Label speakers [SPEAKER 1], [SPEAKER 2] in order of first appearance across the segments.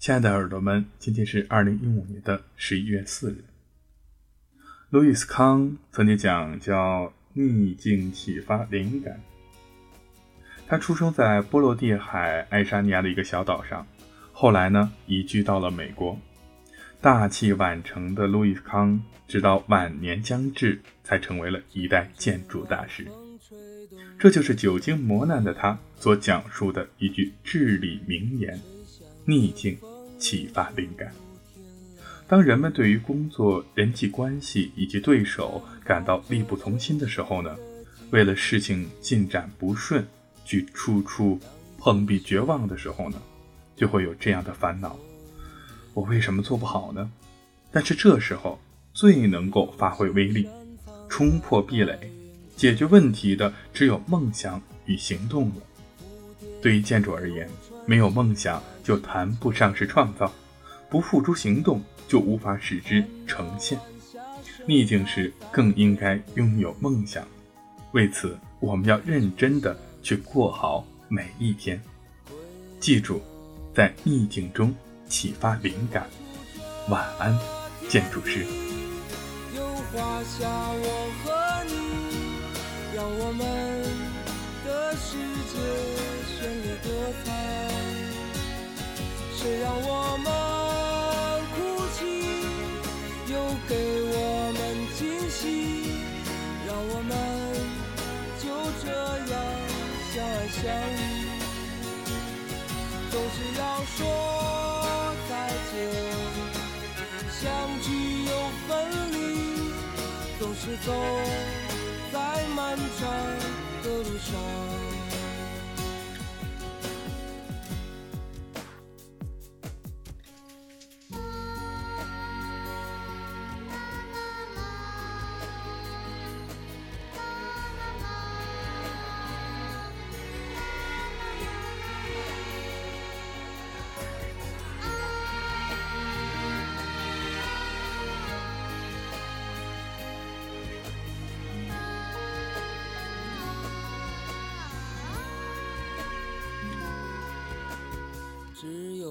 [SPEAKER 1] 亲爱的耳朵们，今天是二零一五年的十一月四日。路易斯康曾经讲叫逆境启发灵感。他出生在波罗的海爱沙尼亚的一个小岛上，后来呢移居到了美国。大器晚成的路易斯康，直到晚年将至，才成为了一代建筑大师。这就是久经磨难的他所讲述的一句至理名言：逆境。启发灵感。当人们对于工作、人际关系以及对手感到力不从心的时候呢？为了事情进展不顺，去处处碰壁绝望的时候呢，就会有这样的烦恼：我为什么做不好呢？但是这时候最能够发挥威力、冲破壁垒、解决问题的，只有梦想与行动了。对于建筑而言，没有梦想就谈不上是创造，不付诸行动就无法使之呈现。逆境时更应该拥有梦想，为此我们要认真的去过好每一天。记住，在逆境中启发灵感。晚安，建筑师。
[SPEAKER 2] 让我们又给我们惊喜，让我们就这样相爱相依。总是要说再见，相聚又分离，总是走在漫长的路上。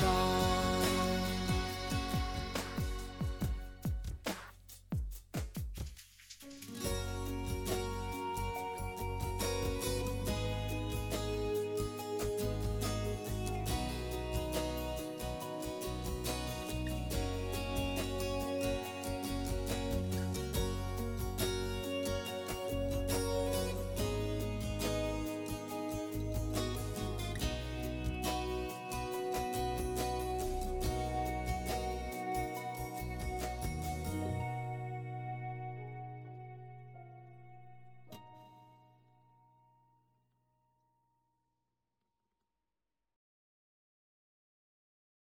[SPEAKER 2] show.